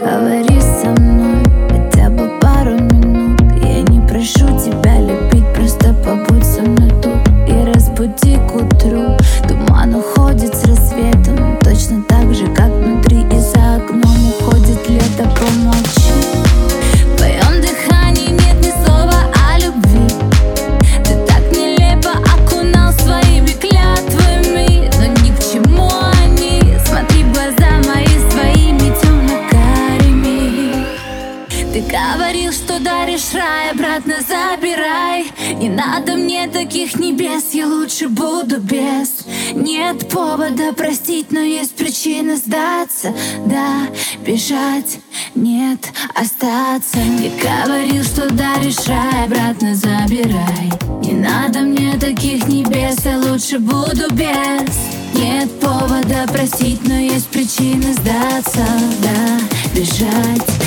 Говори со мной говорил, что даришь рай Обратно забирай. Не надо мне таких небес Я лучше буду без. Нет повода простить Но есть причина сдаться. Да, бежать Нет, остаться. Ты говорил, что даришь рай Обратно забирай. Не надо мне таких небес Я лучше буду без. Нет повода простить, но есть причины сдаться, да, бежать,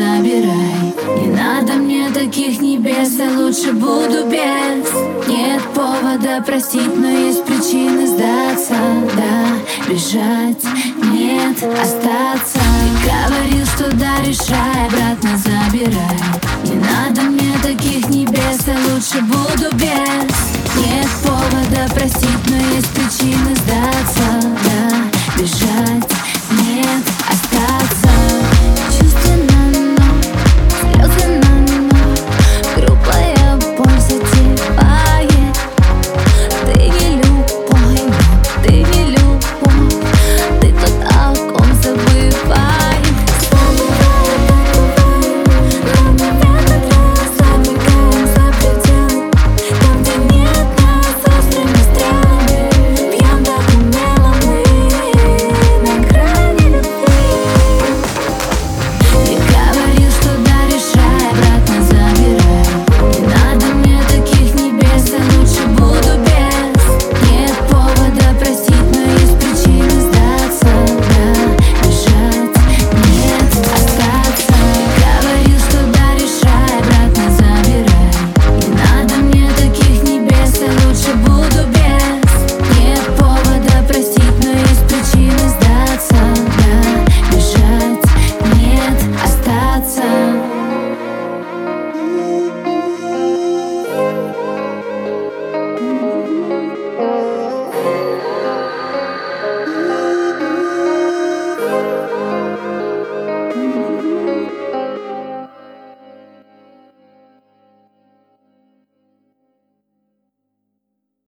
забирай. Не надо мне таких небес Я лучше буду без. Нет повода простить Но есть причины сдаться. Да, бежать Нет, остаться. Ты говорил, что даришь рай Обратно забирай. Не надо мне таких небес Я лучше буду без